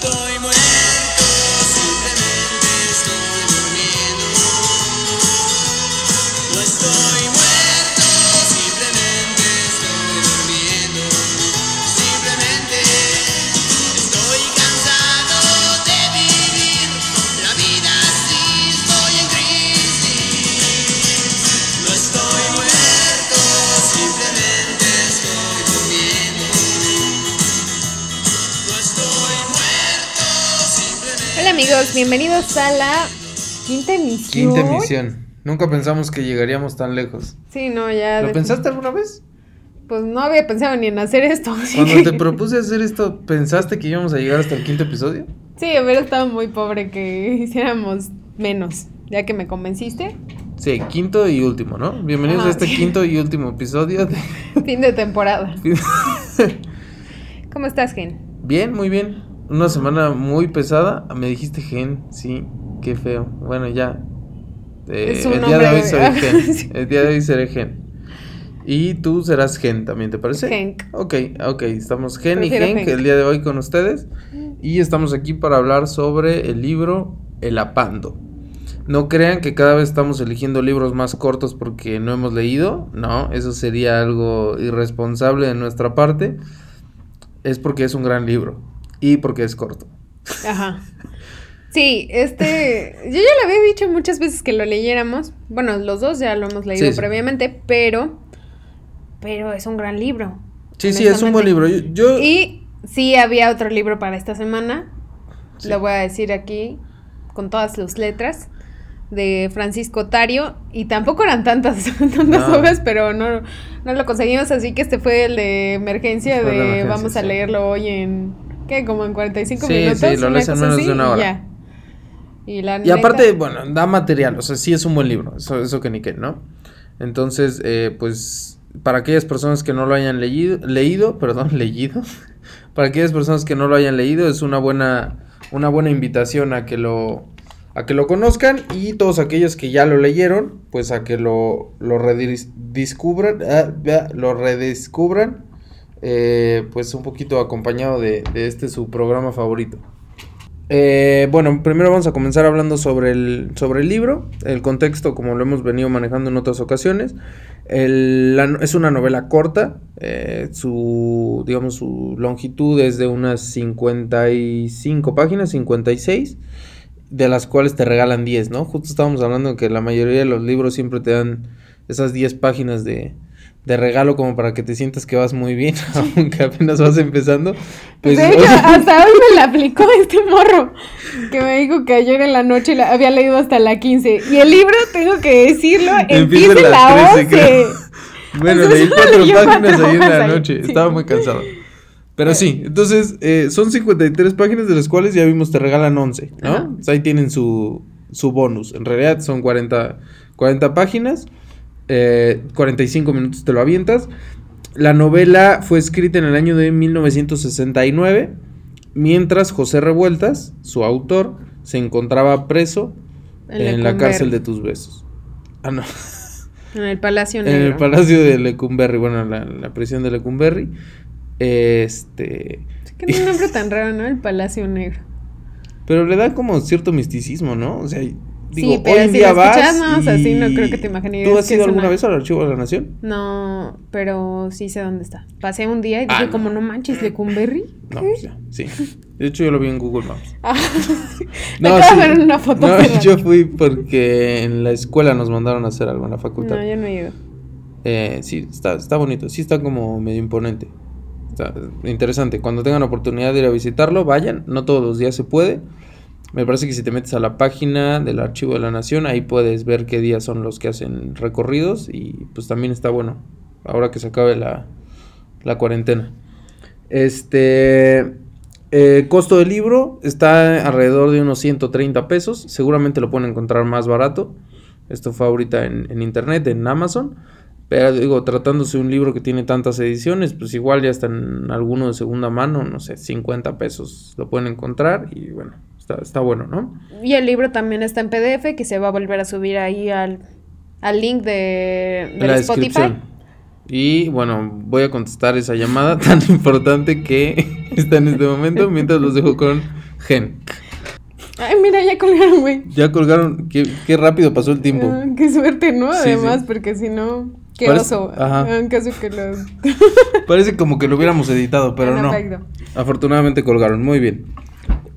estoy bienvenidos a la quinta emisión. Quinta emisión. Nunca pensamos que llegaríamos tan lejos. Sí, no, ya. ¿Lo pensaste alguna vez? Pues no había pensado ni en hacer esto. Cuando te propuse hacer esto, ¿pensaste que íbamos a llegar hasta el quinto episodio? Sí, hubiera estado muy pobre que hiciéramos menos. Ya que me convenciste. Sí, quinto y último, ¿no? Bienvenidos a este sí. quinto y último episodio. de- Fin de temporada. ¿Cómo estás, Gen? bien, muy bien. Una semana muy pesada. Me dijiste gen, sí, qué feo. Bueno, ya. Eh, el día de hoy seré gen. El día de hoy seré gen. Y tú serás gen también, ¿te parece? Genk. Ok, ok, estamos Gen y Genk Genk. el día de hoy con ustedes y estamos aquí para hablar sobre el libro El Apando. No crean que cada vez estamos eligiendo libros más cortos porque no hemos leído, no, eso sería algo irresponsable de nuestra parte. Es porque es un gran libro y porque es corto. Ajá. Sí, este. Yo ya le había dicho muchas veces que lo leyéramos. Bueno, los dos ya lo hemos leído Sí, sí. previamente, pero. Pero es un gran libro. Sí, sí, es un buen libro. Yo, yo- Y sí había otro libro para esta semana. Sí. Lo voy a decir aquí con todas sus letras. De Francisco Tario. Y tampoco eran tantas, tantas No. hojas, pero no, no lo conseguimos. Así que este fue el de emergencia. Fue de emergencia, vamos a leerlo hoy en. ¿Qué? Como en 45 Sí, minutos. sí, lo una lees en menos así, de una y hora. ya. Y, la Y aparte, bueno, da material, o sea, sí es un buen libro, eso, eso que ni qué, ¿no? Entonces, eh, pues, para aquellas personas que no lo hayan leído, leído, perdón, leído, para aquellas personas que no lo hayan leído, es una buena, una buena invitación a que lo, a que lo conozcan y todos aquellos que ya lo leyeron, pues a que lo, lo redis- discubran, ah, ah, lo redescubran, eh, pues un poquito acompañado de, este su programa favorito. Eh, bueno, primero vamos a comenzar hablando sobre el, sobre el libro, el contexto como lo hemos venido manejando en otras ocasiones. Es una novela corta, eh, su, digamos, su longitud es de unas 55 páginas, 56, de las cuales te regalan 10, ¿no? Justo estábamos hablando que la mayoría de los libros siempre te dan esas 10 páginas de, de regalo como para que te sientas que vas muy bien, aunque apenas vas empezando. Pues, de hecho, hasta hoy me la aplicó este morro. Que me dijo que ayer en la noche la había leído hasta la 15. Y el libro, tengo que decirlo, empieza en la 11. creo. Bueno, O sea, leí cuatro páginas cuatro ahí en la noche. sí. Estaba muy cansado. Pero sí, entonces eh, son 53 páginas de las cuales ya vimos te regalan 11, ¿no? O sea, ahí tienen su, su bonus. En realidad son 40, 40 páginas, eh, 45 minutos te lo avientas. La novela fue escrita en el año de 1969, mientras José Revueltas, su autor, se encontraba preso en, la cárcel de tus besos. Ah, no. En el Palacio En Negro. el palacio de Lecumberri, bueno, la, la prisión de Lecumberri. Este. Que no es un nombre tan raro, ¿no? El Palacio Negro. Pero le da como cierto misticismo, ¿no? O sea, digo, Sí, pero hoy en si día vas. no, o sea, sí, no creo que te imaginarías ¿Tú has ido alguna una- vez al archivo de la nación? No, pero sí sé dónde está. Pasé un día y Ah, dije, como no manches, Lecumberri. No, pues ya, sí. De hecho, yo lo vi en Google Maps. Ah, me acabo de ver una foto. No, rato. yo fui porque en la escuela nos mandaron a hacer algo en la facultad. No, yo no he ido. Eh, sí, está, está bonito. Sí, está como medio imponente. Está interesante. Cuando tengan oportunidad de ir a visitarlo, vayan. No todos los días se puede. Me parece que si te metes a la página del Archivo de la Nación, ahí puedes ver qué días son los que hacen recorridos. Y pues también está bueno. Ahora que se acabe la, la cuarentena. Este. eh, costo del libro está alrededor de unos 130 pesos. Seguramente lo pueden encontrar más barato. Esto fue ahorita en, internet, en Amazon. Pero digo, tratándose de un libro que tiene tantas ediciones, pues igual ya está en alguno de segunda mano, no sé, 50 pesos lo pueden encontrar y bueno, está, está bueno, ¿no? Y el libro también está en PDF, que se va a volver a subir ahí al, al link de, la Spotify. Y bueno, voy a contestar esa llamada tan importante que está en este momento, mientras los dejo con Gen. Ay, mira, ya colgaron, güey. Ya colgaron, qué, qué rápido pasó el tiempo. Ah, qué suerte, ¿no? Sí, Además, sí. porque si no, qué Parece- oso. ajá. En caso que lo. Parece como que lo hubiéramos editado, pero En no. efecto. Afortunadamente colgaron, muy bien.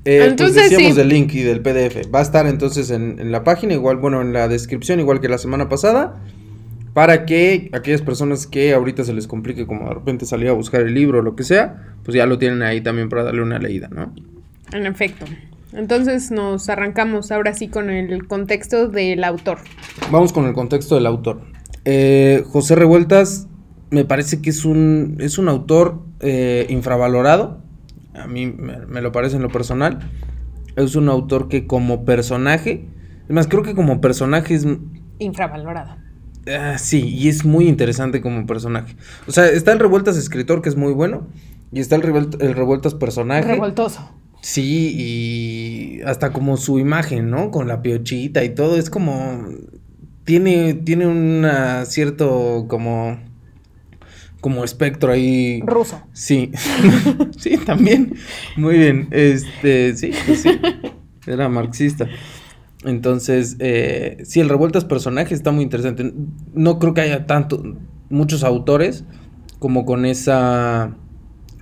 Eh, Entonces, pues decíamos sí. del link y del PDF. Va a estar entonces en, en la página, igual, bueno, en la descripción, igual que la semana pasada. Para que aquellas personas que ahorita se les complique, como de repente salir a buscar el libro o lo que sea, pues ya lo tienen ahí también para darle una leída, ¿no? En efecto. Entonces nos arrancamos ahora sí con el contexto del autor. Vamos con el contexto del autor. Eh, José Revueltas me parece que es un, es un autor eh, infravalorado. A mí me, me lo parece en lo personal. Es un autor que como personaje, es más, creo que como personaje es... Infravalorado. ah, sí, y es muy interesante como personaje. O sea, está el Revueltas escritor, que es muy bueno, y está el, Revuelt- el Revueltas personaje. Revoltoso. Sí, y hasta como su imagen, ¿no? Con la piochita y todo, es como... Tiene, tiene un cierto como... Como espectro ahí. Ruso. Sí, sí, también. Muy bien, este, sí, pues sí. Era marxista. Entonces, eh, sí, el Revueltas personaje está muy interesante. No creo que haya tanto, muchos autores como con esa,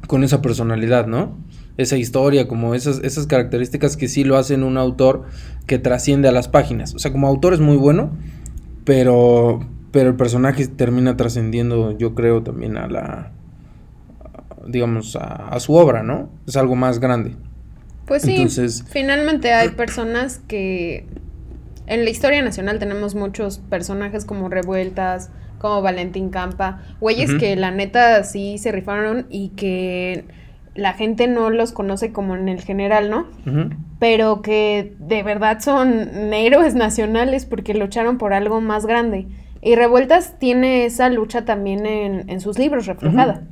con esa personalidad, ¿no? Esa historia, como esas, esas características que sí lo hacen un autor que trasciende a las páginas. O sea, como autor es muy bueno, pero, pero el personaje termina trascendiendo, yo creo, también a la, digamos, a, a su obra, ¿no? Es algo más grande. Pues sí, Entonces- finalmente hay personas que en la historia nacional tenemos muchos personajes como Revueltas, como Valentín Campa, güeyes que la neta sí se rifaron y que la gente no los conoce como en el general, ¿no? Pero que de verdad son héroes nacionales porque lucharon por algo más grande. Y Revueltas tiene esa lucha también en, en sus libros reflejada,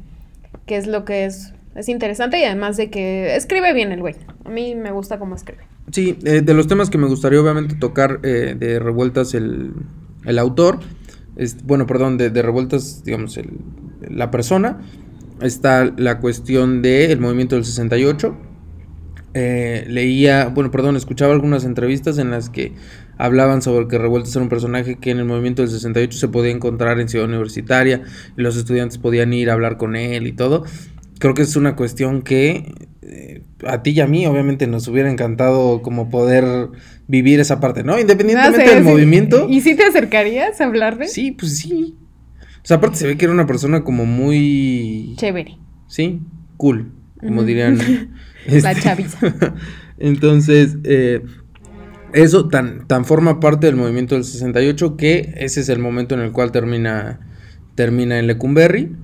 que es lo que es, es interesante y además de que escribe bien el güey. A mí me gusta cómo escribe. Sí, eh, de los temas que me gustaría obviamente tocar eh, de Revueltas el, el autor, es, bueno, perdón, de, de Revueltas, digamos, el, la persona, está la cuestión del movimiento del 68. Eh, leía, bueno, perdón, escuchaba algunas entrevistas en las que hablaban sobre que Revueltas era un personaje que en el movimiento del 68 se podía encontrar en Ciudad Universitaria y los estudiantes podían ir a hablar con él y todo. Creo que es una cuestión que eh, a ti y a mí obviamente nos hubiera encantado como poder vivir esa parte, ¿no? Independientemente No sé, del sí. movimiento. ¿Y si te acercarías a hablarle? Sí, pues sí. O sea, aparte se ve que era una persona como muy... Chévere. Sí, cool, como dirían. La chaviza. Entonces, eh, eso tan, tan forma parte del movimiento del 68 que ese es el momento en el cual termina, termina en Lecumberri.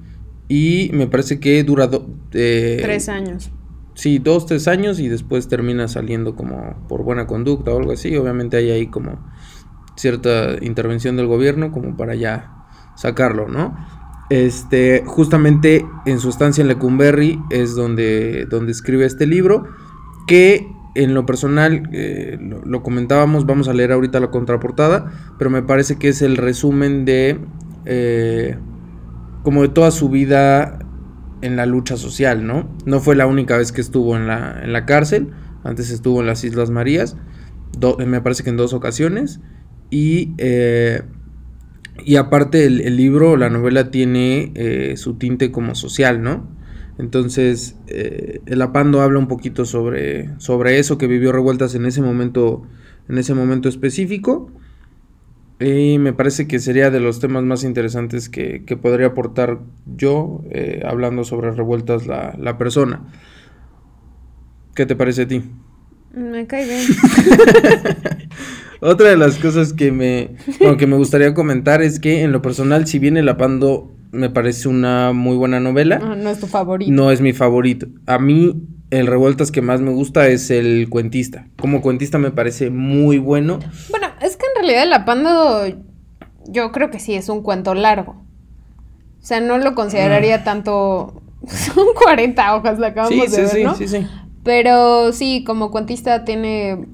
Y me parece que dura do- eh, Tres años. Sí, dos, tres años y después termina saliendo como por buena conducta o algo así. Obviamente hay ahí como cierta intervención del gobierno como para ya sacarlo, ¿no? Este, justamente en su estancia en Lecumberri es donde, donde escribe este libro que en lo personal, eh, lo, comentábamos, vamos a leer ahorita la contraportada, pero me parece que es el resumen de, eh, como de toda su vida en la lucha social, ¿no? No fue la única vez que estuvo en la, en la cárcel, antes estuvo en las Islas Marías, do- me parece que en dos ocasiones, y, eh, y aparte el, el libro, la novela tiene eh, su tinte como social, ¿no? Entonces, eh, el Apando habla un poquito sobre, sobre eso que vivió Revueltas en ese momento, en ese momento específico. Y me parece que sería de los temas más interesantes que, que podría aportar yo eh, hablando sobre revueltas la, la persona. ¿Qué te parece a ti? Me cae bien. Otra de las cosas que me, bueno, que me gustaría comentar es que en lo personal, si bien El Apando me parece una muy buena novela, Ah, no es tu favorito. no es mi favorito. A mí el Revueltas que más me gusta es el cuentista. Como cuentista me parece muy bueno. Bueno, es que en realidad el apando yo creo que sí es un cuento largo. O sea, no lo consideraría tanto... Son 40 hojas, la acabamos. Sí, de sí, ver, sí, ¿no? sí, sí. Pero sí, como cuentista tiene...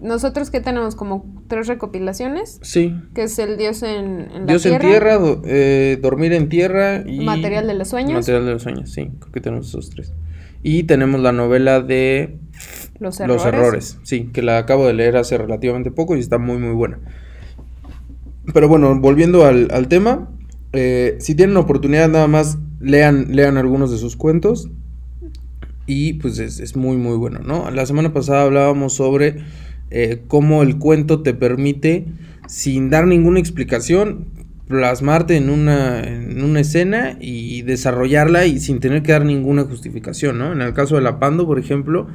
Nosotros que tenemos como tres recopilaciones, Sí. que es el Dios en, en la Dios tierra, en tierra, eh, dormir en tierra y... Material de los sueños. Material de los sueños, sí, creo que tenemos esos tres. Y tenemos la novela de Los errores. Los Errores, sí, que la acabo de leer hace relativamente poco y está muy, muy buena. Pero bueno, volviendo al, al tema, eh, si tienen oportunidad nada más lean, lean algunos de sus cuentos y pues es, es muy, muy bueno, ¿no? La semana pasada hablábamos sobre eh, cómo el cuento te permite, sin dar ninguna explicación, plasmarte en una, en una escena y desarrollarla y sin tener que dar ninguna justificación, ¿no? En el caso de la Pando, por ejemplo,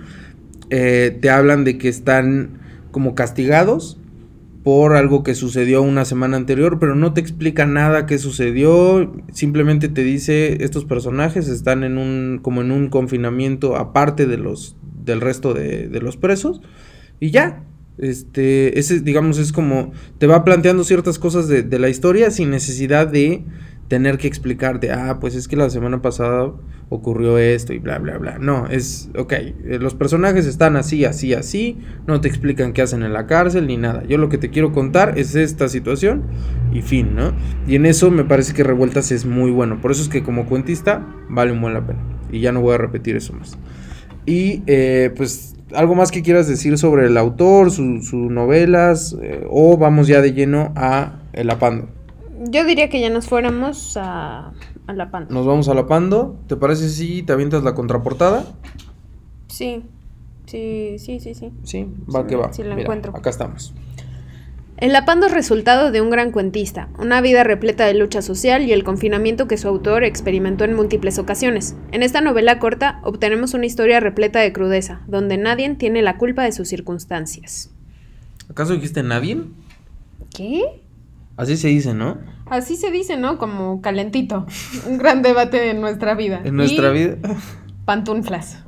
eh, te hablan de que están como castigados por algo que sucedió una semana anterior, pero no te explica nada que sucedió, simplemente te dice estos personajes están en un como en un confinamiento aparte de los del resto de, de los presos y ya. Este, ese digamos es como te va planteando ciertas cosas de, de la historia sin necesidad de tener que explicarte, ah, pues es que la semana pasada ocurrió esto y bla, bla, bla. No, es, ok, eh, los personajes están así, así, así, no te explican qué hacen en la cárcel ni nada. Yo lo que te quiero contar es esta situación y fin, ¿no? Y en eso me parece que Revueltas es muy bueno. Por eso es que como cuentista vale un la pena. Y ya no voy a repetir eso más. Y eh, pues algo más que quieras decir sobre el autor, sus su novelas, eh, o vamos ya de lleno a El Apando. Yo diría que ya nos fuéramos a, a la panda. Nos vamos a la Pando. ¿Te parece si te avientas la contraportada? Sí, sí, sí, sí, sí. Sí, va Sí, que va. sí la Mira, encuentro. Acá estamos. El Lapando es resultado de un gran cuentista, una vida repleta de lucha social y el confinamiento que su autor experimentó en múltiples ocasiones. En esta novela corta obtenemos una historia repleta de crudeza, donde nadie tiene la culpa de sus circunstancias. ¿Acaso dijiste nadie? ¿Qué? Así se dice, ¿no? Así se dice, ¿no? Como calentito. Un gran debate en nuestra vida. En nuestra Y vida Pantuflas.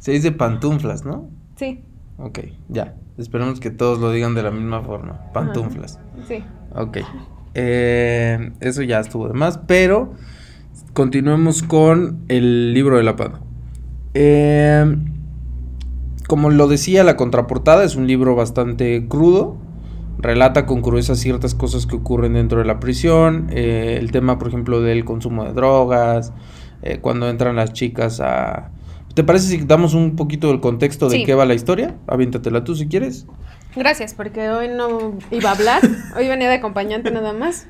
se dice pantuflas, ¿no? Sí, Ok, ya. Esperemos que todos lo digan de la misma forma. Pantuflas. sí. Ok. Eh, eso ya estuvo de más, pero continuemos con el libro de la Pando. Eh, como lo decía, la contraportada es un libro bastante crudo. Relata con crudeza ciertas cosas que ocurren dentro de la prisión. eh, el tema, por ejemplo, del consumo de drogas. cuando entran las chicas a... ¿Te parece si damos un poquito del contexto de Sí. qué va la historia? Aviéntatela tú si quieres. Gracias, porque hoy no iba a hablar. Hoy venía de acompañante nada más.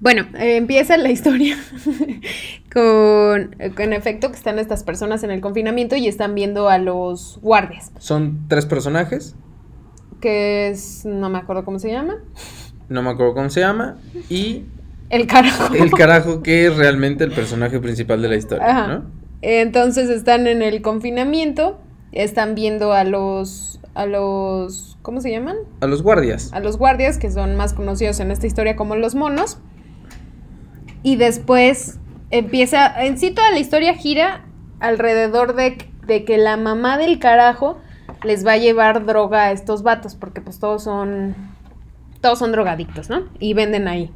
Bueno, eh, empieza la historia con, con efecto que están estas personas en el confinamiento y están viendo a los guardias, Son tres personajes. que es, no me acuerdo cómo se llama, no me acuerdo cómo se llama, y el carajo. el carajo que es realmente el personaje principal de la historia, Ajá. ¿no? Entonces están en el confinamiento, están viendo a los, a los, ¿cómo se llaman? A los guardias. a los guardias, que son más conocidos en esta historia como los monos. Y después empieza, en sí toda la historia gira alrededor de, de que la mamá del carajo les va a llevar droga a estos vatos, porque pues todos son, todos son drogadictos, ¿no? Y venden ahí.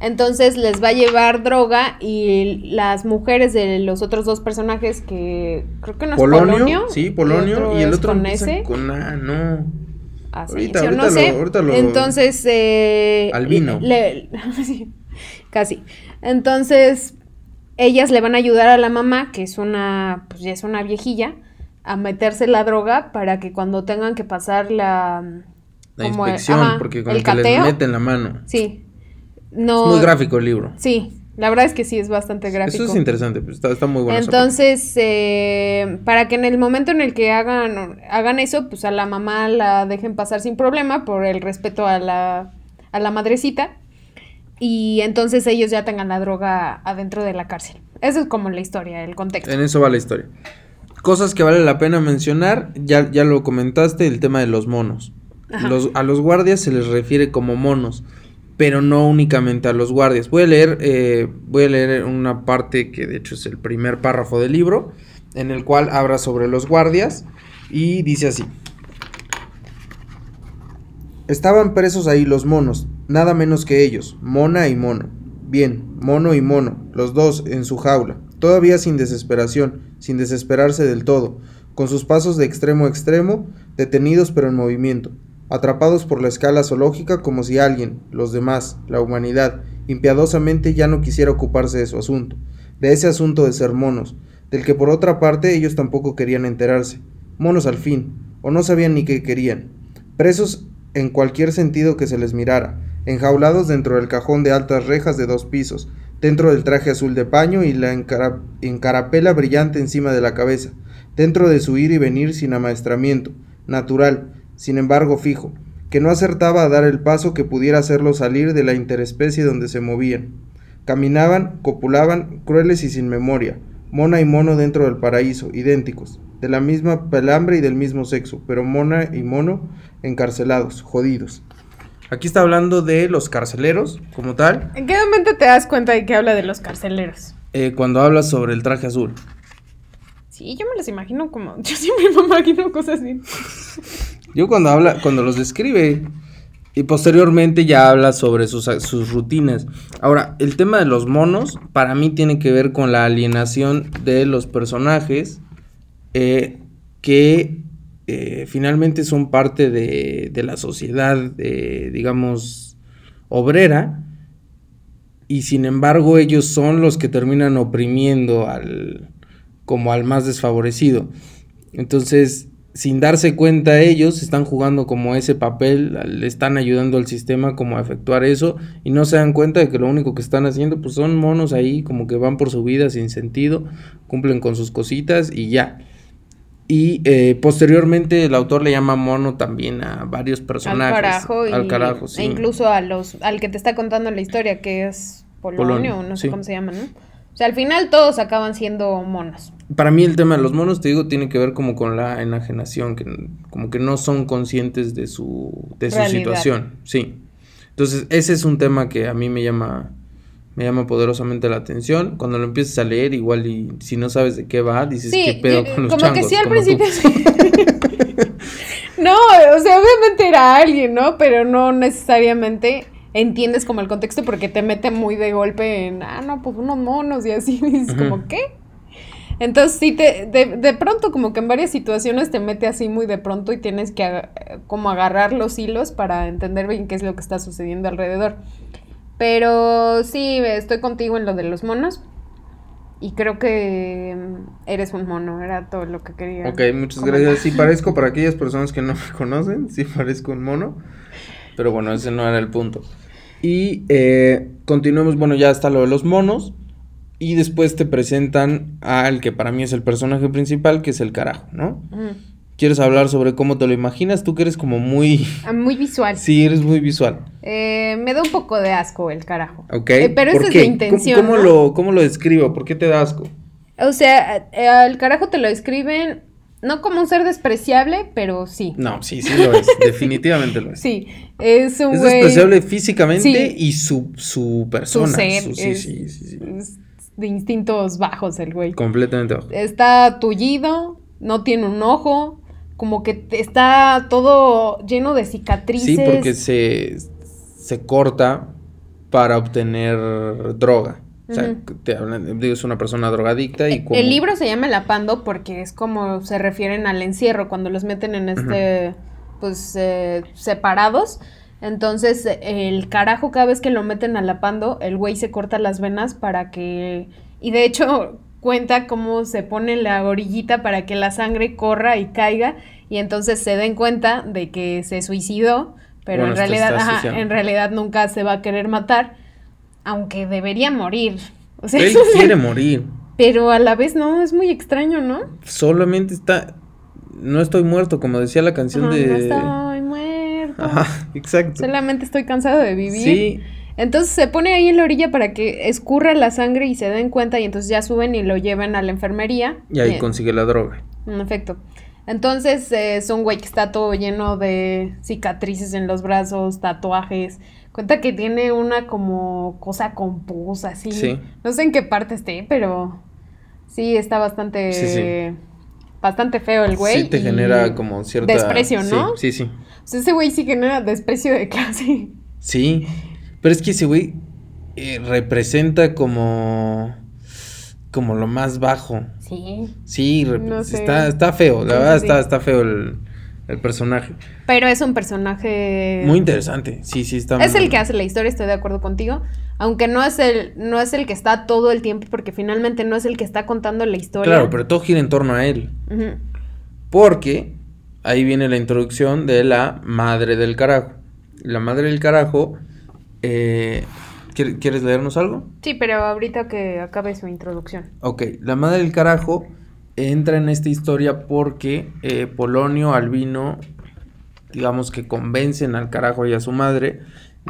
Entonces les va a llevar droga y las mujeres de los otros dos personajes que creo que no es Polonio, Polonio. sí, Polonio, y, el otro con ese. con A, no. Ahorita- no sé. lo- ahorita lo- Entonces, eh, Albino. le- casi. Entonces, ellas le van a ayudar a la mamá, que es una, pues ya es una viejilla, a meterse la droga para que cuando tengan que pasar la... La el- inspección, ajá, porque como el que les cateo. meten la mano. Sí. No. Es muy gráfico el libro. Sí, la verdad es que sí es bastante gráfico. Eso es interesante, pues, está, está muy bueno. Entonces, eh, para que en el momento en el que hagan, hagan eso, pues a la mamá la dejen pasar sin problema por el respeto a la, a la madrecita. Y entonces ellos ya tengan la droga adentro de la cárcel. Eso es como la historia, el contexto. En eso va la historia. Cosas que vale la pena mencionar, ya, ya lo comentaste, el tema de los monos. Los, a los guardias se les refiere como monos, pero no únicamente a los guardias. Voy a leer, eh, voy a leer una parte que de hecho es el primer párrafo del libro, en el cual habla sobre los guardias y dice así. Estaban presos ahí los monos, nada menos que ellos, mona y mono. Bien, mono y mono, los dos en su jaula, todavía sin desesperación, sin desesperarse del todo, con sus pasos de extremo a extremo, detenidos pero en movimiento, atrapados por la escala zoológica como si alguien, los demás, la humanidad, impiadosamente ya no quisiera ocuparse de su asunto, de ese asunto de ser monos, del que por otra parte ellos tampoco querían enterarse. Monos al fin, o no sabían ni qué querían. Presos en cualquier sentido que se les mirara, enjaulados dentro del cajón de altas rejas de dos pisos, dentro del traje azul de paño y la encara- encarapela brillante encima de la cabeza, dentro de su ir y venir sin amaestramiento, natural, sin embargo fijo, que no acertaba a dar el paso que pudiera hacerlo salir de la interespecie donde se movían. Caminaban, copulaban, crueles y sin memoria, mona y mono dentro del paraíso, idénticos, de la misma pelambre y del mismo sexo, pero mona y mono encarcelados, jodidos. Aquí está hablando de los carceleros, como tal, ¿En qué momento te das cuenta de que habla de los carceleros? eh, cuando habla sobre el traje azul. Sí, yo me los imagino como. Yo siempre me imagino cosas así. Yo cuando habla, cuando los describe y posteriormente ya habla sobre sus, sus rutinas. Ahora, el tema de los monos para mí tiene que ver con la alienación de los personajes eh, que eh, finalmente son parte de, de la sociedad, digamos, obrera. Y sin embargo ellos son los que terminan oprimiendo al como al más desfavorecido. Entonces, sin darse cuenta ellos, están jugando como ese papel, le están ayudando al sistema como a efectuar eso y no se dan cuenta de que lo único que están haciendo pues son monos ahí como que van por su vida sin sentido, cumplen con sus cositas y ya. Y eh, posteriormente el autor le llama mono también a varios personajes. al carajo y Al carajo, sí. e incluso a los al que te está contando la historia que es Polonio, Polonio, no sé sí. cómo se llama, ¿no? O sea, al final todos acaban siendo monos. Para mí el tema de los monos, te digo, tiene que ver como con la enajenación, que como que no son conscientes de su, de su Realidad. situación, sí. Entonces, ese es un tema que a mí me llama, me llama poderosamente la atención. Cuando lo empiezas a leer, igual y si no sabes de qué va, dices, Sí, ¿qué pedo yo- con los como changos? que sí al Como principio. no, o sea, obviamente era alguien, ¿no? Pero no necesariamente entiendes como el contexto porque te mete muy de golpe en, ah, no, pues unos monos y así, y dices como, ¿qué? Entonces sí, te, de, de pronto como que en varias situaciones te mete así muy de pronto y tienes que aga- como agarrar los hilos para entender bien qué es lo que está sucediendo alrededor. Pero sí, estoy contigo en lo de los monos. Y creo que mm, eres un mono, era todo lo que quería. Ok, muchas comentar. gracias. Sí parezco, para aquellas personas que no me conocen, sí parezco un mono. Pero bueno, ese no era el punto. Y eh, continuemos, bueno, ya está lo de los monos. Y después te presentan al que para mí es el personaje principal, que es el carajo, ¿no? ¿Quieres hablar sobre cómo te lo imaginas? Tú que eres como muy... Ah, Muy visual. Sí, eres muy visual. Eh, me da un poco de asco el carajo. ¿Ok? Eh, pero ¿Por esa es la intención. ¿Cómo, cómo ¿no? lo, ¿Cómo lo describo? ¿Por qué te da asco? O sea, eh, al carajo te lo describen no como un ser despreciable, pero sí. No, sí, sí lo es. definitivamente lo es. Sí, es un Es despreciable físicamente Sí. y su, su persona. ser su- sí, es- sí, sí, sí. es de instintos bajos el güey. Completamente bajo. Está tullido, no tiene un ojo, como que está todo lleno de cicatrices. Sí, porque se, se corta para obtener droga. O sea, Ujú. te hablan, digo, es una persona drogadicta y Eh, como... El libro se llama El Apando porque es como se refieren al encierro, cuando los meten en este, pues, eh, separados. Entonces, el carajo, cada vez que lo meten al Apando, el güey se corta las venas para que... Y de hecho, cuenta cómo se pone la orillita para que la sangre corra y caiga, y entonces se den cuenta de que se suicidó, pero Bueno, en realidad, ajá, en realidad nunca se va a querer matar, aunque debería morir. O sea, Él eso es- quiere morir. pero a la vez no, es muy extraño, ¿no? Solamente está... No estoy muerto, como decía la canción Ajá, de... No estoy muerto. Ajá, exacto. Solamente estoy cansado de vivir. Sí, Entonces se pone ahí en la orilla para que escurra la sangre y se den cuenta y entonces ya suben y lo llevan a la enfermería. y ahí Bien, consigue la droga. En efecto. Entonces eh, es un güey que está todo lleno de cicatrices en los brazos, tatuajes. Cuenta que tiene una como cosa con pus así. Sí. No sé en qué parte esté, pero sí está bastante... Sí, sí. Bastante feo el güey. sí te genera como cierta... Desprecio, ¿no? Sí, sí, sí. O sea, ese güey sí genera desprecio de clase. Sí, pero es que ese güey eh, representa como... Como lo más bajo. Sí. Sí, rep- No sé. está, está feo, la Sí, verdad sí, está, está feo el, el personaje. Pero es un personaje... Muy interesante, sí, sí, está Es muy- el que hace la historia, estoy de acuerdo contigo. Aunque no es el, no es el que está todo el tiempo, porque finalmente no es el que está contando la historia. Claro, pero todo gira en torno a él. Porque ahí viene la introducción de la madre del carajo. La madre del carajo. Eh, ¿quiere- ¿Quieres leernos algo? Sí, pero ahorita que acabe su introducción. Ok, la madre del carajo entra en esta historia porque eh, Polonio, Albino, digamos que convencen al carajo y a su madre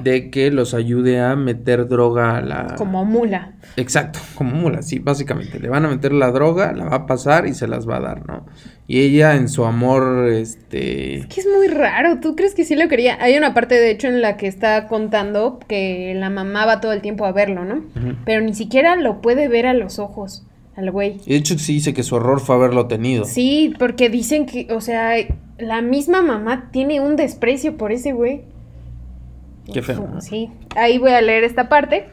de que los ayude a meter droga a la... Como mula. Exacto, como mula, sí, básicamente. Le van a meter la droga, la va a pasar y se las va a dar, ¿no? Y ella en su amor, este... Es que es muy raro. ¿Tú crees que sí lo quería? Hay una parte, de hecho, en la que está contando que la mamá va todo el tiempo a verlo, ¿no? Pero ni siquiera lo puede ver a los ojos, al güey. Y de hecho sí dice que su error fue haberlo tenido. Sí, porque dicen que, o sea, la misma mamá tiene un desprecio por ese güey. Qué feo. Sí, ahí voy a leer esta parte.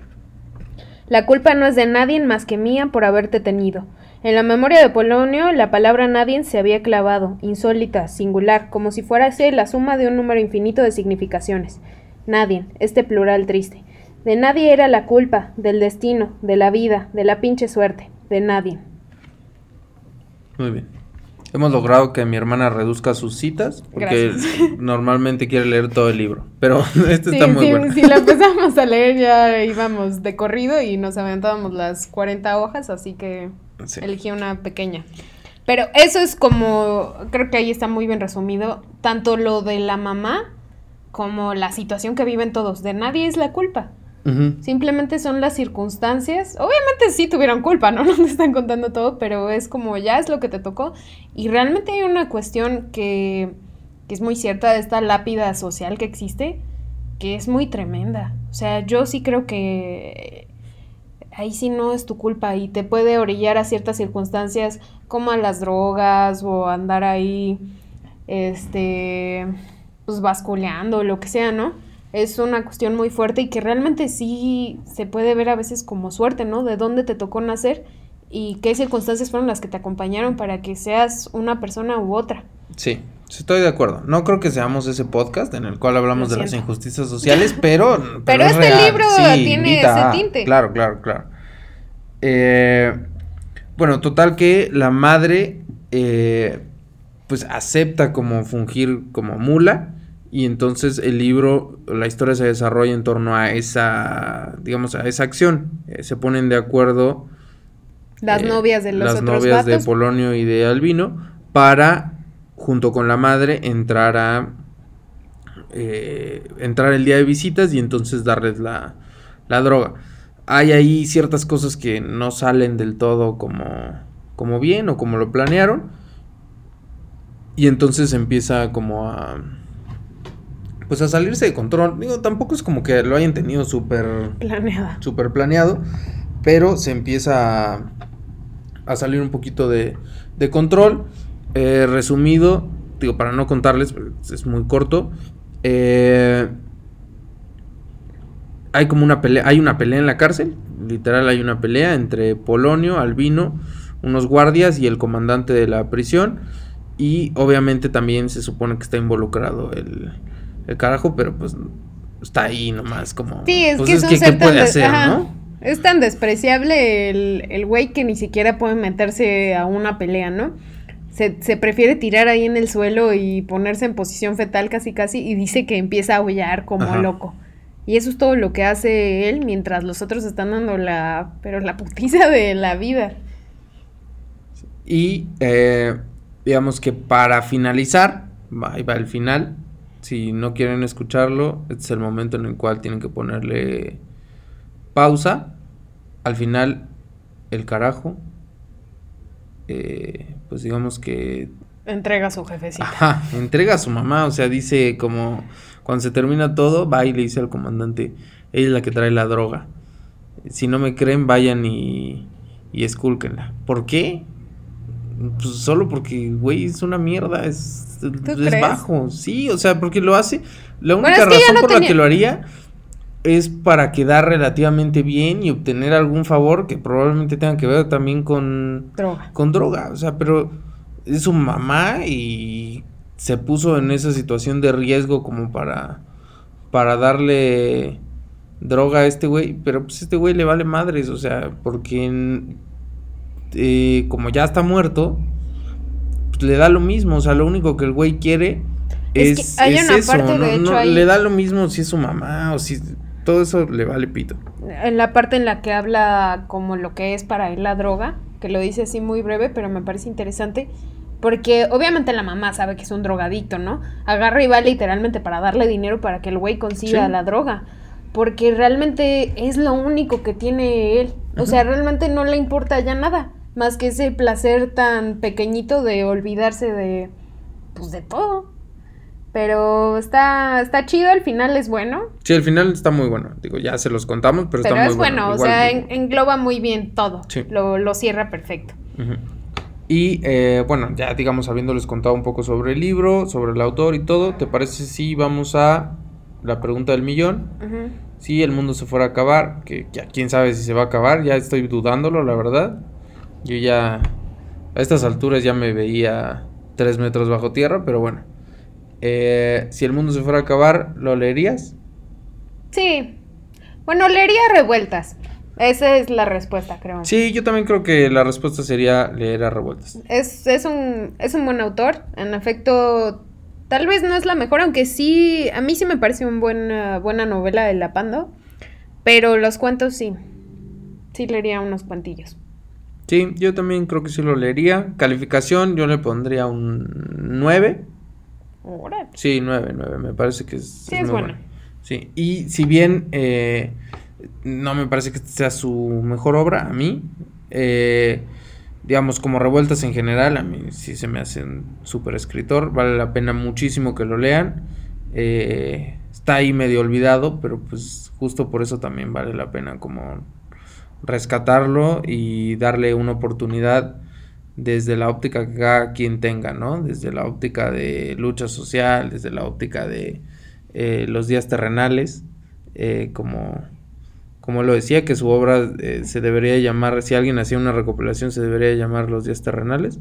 La culpa no es de nadie más que mía por haberte tenido. En la memoria de Polonio, la palabra nadie se había clavado, insólita, singular, como si fuese la suma de un número infinito de significaciones. Nadie, este plural triste. De nadie era la culpa, del destino, de la vida, de la pinche suerte, de nadie. Muy bien. Hemos logrado que mi hermana reduzca sus citas porque Gracias. normalmente quiere leer todo el libro. Pero este Sí, está muy sí, bueno. si lo empezamos a leer ya íbamos de corrido y nos aventábamos las 40 hojas, así que Sí. elegí una pequeña. Pero eso es como, creo que ahí está muy bien resumido, tanto lo de la mamá como la situación que viven todos. De nadie es la culpa. Simplemente son las circunstancias. Obviamente sí tuvieron culpa, ¿no? No te están contando todo, pero es como ya es lo que te tocó. Y realmente hay una cuestión que, que es muy cierta de esta lápida social que existe, que es muy tremenda. O sea, yo sí creo que ahí sí no es tu culpa y te puede orillar a ciertas circunstancias como a las drogas o andar ahí, este, pues basculeando lo que sea, ¿no? Es una cuestión muy fuerte y que realmente sí se puede ver a veces como suerte, ¿no? De dónde te tocó nacer y qué circunstancias fueron las que te acompañaron para que seas una persona u otra. Sí, estoy de acuerdo. No creo que seamos ese podcast en el cual hablamos de las injusticias sociales, pero... Pero es este real. libro Sí, tiene ese tinte. Claro, claro, claro. Eh, bueno, total que la madre eh, pues acepta como fungir como mula y entonces el libro, la historia se desarrolla en torno a esa, digamos, a esa acción. Eh, se ponen de acuerdo Las eh, novias de los las otros novias de. Polonio y de Albino para junto con la madre entrar a eh, entrar el día de visitas y entonces darles la, la droga hay ahí ciertas cosas que no salen del todo como como bien o como lo planearon y entonces empieza como a pues a salirse de control digo tampoco es como que lo hayan tenido súper planeado, pero se empieza a, a salir un poquito de, de control. Eh, resumido, digo, para no contarles, es muy corto, eh, hay como una pelea, hay una pelea en la cárcel, literal hay una pelea entre Polonio, Albino, unos guardias y el comandante de la prisión, y obviamente también se supone que está involucrado el, el carajo, pero pues está ahí nomás como... Sí, es pues que es un ¿qué ser tan puede de- hacer, ajá. no? Es tan despreciable el, el güey que ni siquiera puede meterse a una pelea, ¿no? Se, se prefiere tirar ahí en el suelo y ponerse en posición fetal casi casi y dice que empieza a aullar como Ajá. loco. Y eso es todo lo que hace él mientras los otros están dando la, pero la putiza de la vida. Y eh, digamos que para finalizar, va- ahí va el final. Si no quieren escucharlo, este es el momento en el cual tienen que ponerle pausa. Al final, el carajo, eh, pues digamos que Entrega a su jefecita. Ajá, entrega a su mamá, o sea, dice como cuando se termina todo, va y le dice al comandante, ella es la que trae la droga. Si no me creen, vayan y, y escúlquenla. ¿Por qué? Pues solo porque, güey, es una mierda, es, es bajo. Sí, o sea, porque lo hace. La Bueno, única es que ya razón por la que lo haría es para quedar relativamente bien y obtener algún favor que probablemente tenga que ver también con Droga. con droga, o sea, pero es su mamá y se puso en esa situación de riesgo como para, para darle droga a este güey, pero pues este güey le vale madres, o sea, porque en- eh, como ya está muerto, pues, le da lo mismo, o sea, lo único que el güey quiere Es es, que hay es una eso, parte, de no- hecho, no, ahí- le da lo mismo si es su mamá o si todo eso le vale pito. En la parte en la que habla como lo que es para él la droga, que lo dice así muy breve, pero me parece interesante. Porque obviamente la mamá sabe que es un drogadicto, ¿no? Agarra y va literalmente para darle dinero para que el güey consiga Sí. la droga. Porque realmente es lo único que tiene él. O sea, realmente no le importa ya nada. Más que ese placer tan pequeñito de olvidarse de. Pues de todo. Pero está, está chido, al final es bueno. Sí, al final está muy bueno, digo, ya se los contamos, pero, Pero está muy es bueno, o sea, digo, engloba muy bien todo. Sí. Lo, lo cierra perfecto. Y eh, bueno, ya digamos, habiéndoles contado un poco sobre el libro, sobre el autor y todo, ¿te parece si vamos a la pregunta del millón? Si el mundo se fuera a acabar, que ya quién sabe si se va a acabar, ya estoy dudándolo, la verdad. Yo ya, a estas alturas ya me veía tres metros bajo tierra, pero bueno. Eh, si el mundo se fuera a acabar, ¿lo leerías? Sí. Bueno, leería revueltas. Esa es la respuesta, creo. Sí, yo también creo que la respuesta sería leer a revueltas. Es, es, un, es un buen autor. En efecto, tal vez no es la mejor, aunque sí, a mí sí me parece una buena, buena novela de Lapando. Pero los cuentos sí. Sí leería unos cuantillos. Sí, yo también creo que sí lo leería. Calificación, yo le pondría un 9. Órale. Sí, 9, 9. Me parece que es, Sí, es muy bueno. Sí, y si bien eh, no me parece que sea su mejor obra, a mí, eh, digamos, como revueltas en general, a mí sí se me hace un súper escritor. Vale la pena muchísimo que lo lean. Eh, está ahí medio olvidado, pero pues justo por eso también vale la pena como rescatarlo y darle una oportunidad desde la óptica que cada quien tenga, ¿no? Desde la óptica de lucha social, desde la óptica de eh, los días terrenales, eh, como, como lo decía, que su obra eh, se debería llamar, si alguien hacía una recopilación, se debería llamar Los días terrenales,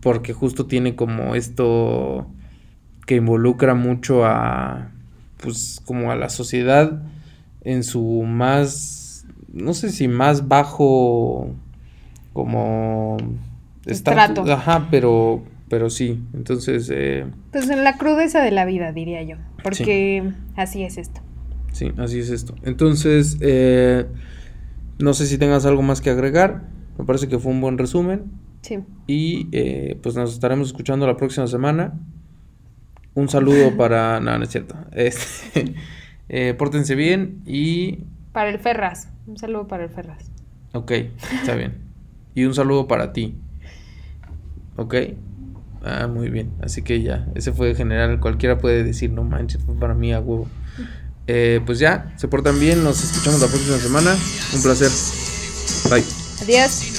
porque justo tiene como esto que involucra mucho a, pues, como a la sociedad en su más, no sé si más bajo, como Estrato. ajá, pero, pero sí, entonces, eh, Pues en la crudeza de la vida, diría yo. Porque así es esto. sí, así es esto. Entonces, eh, no sé si tengas algo más que agregar, me parece que fue un buen resumen Sí. y eh, pues nos estaremos escuchando la próxima semana. Un saludo para, no, no es cierto, este, pórtense bien y Para el Ferraz. Un saludo para el Ferraz. Ok, está bien. Y un saludo para ti. Ok. Ah, muy bien. Así que ya, ese fue general. Cualquiera puede decir, no manches, fue para mí a huevo. Eh, pues ya, se portan bien. Nos escuchamos la próxima semana. Un placer. Bye. Adiós.